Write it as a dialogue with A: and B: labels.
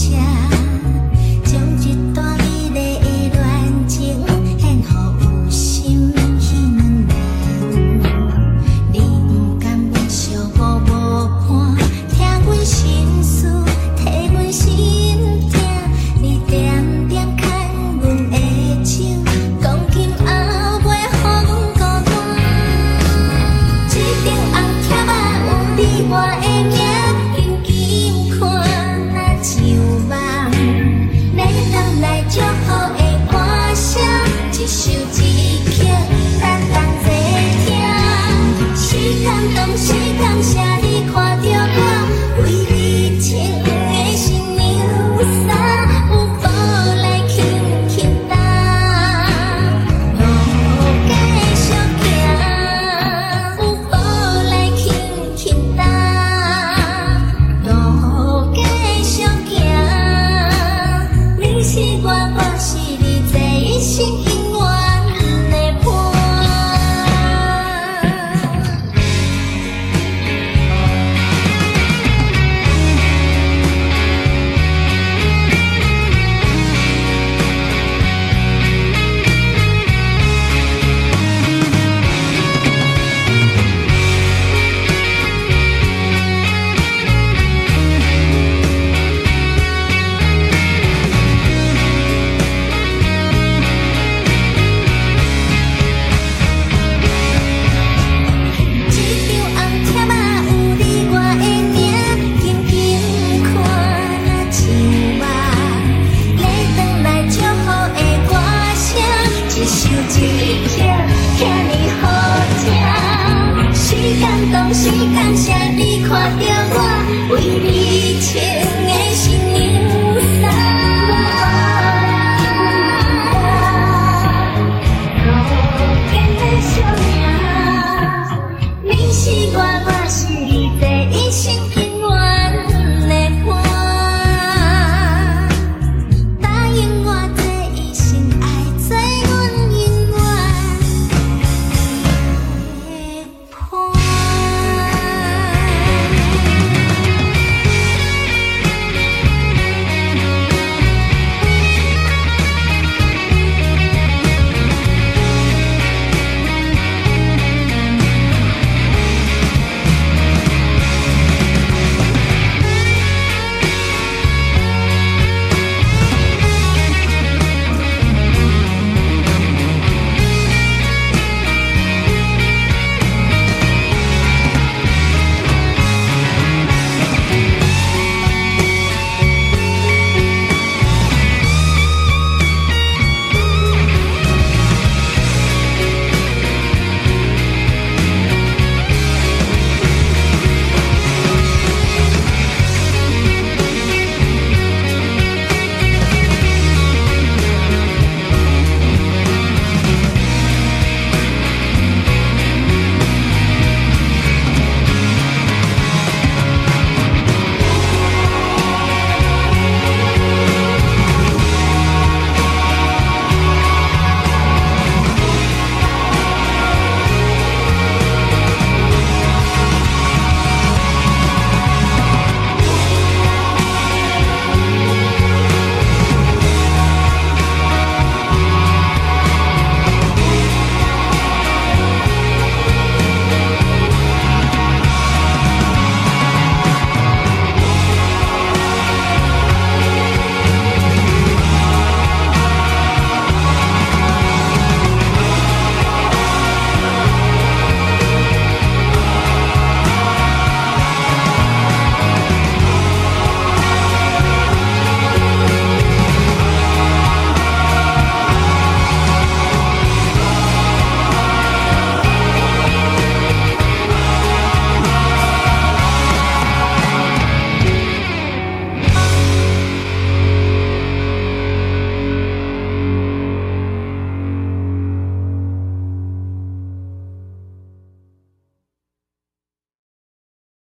A: 下楽し。是感谢你看着我。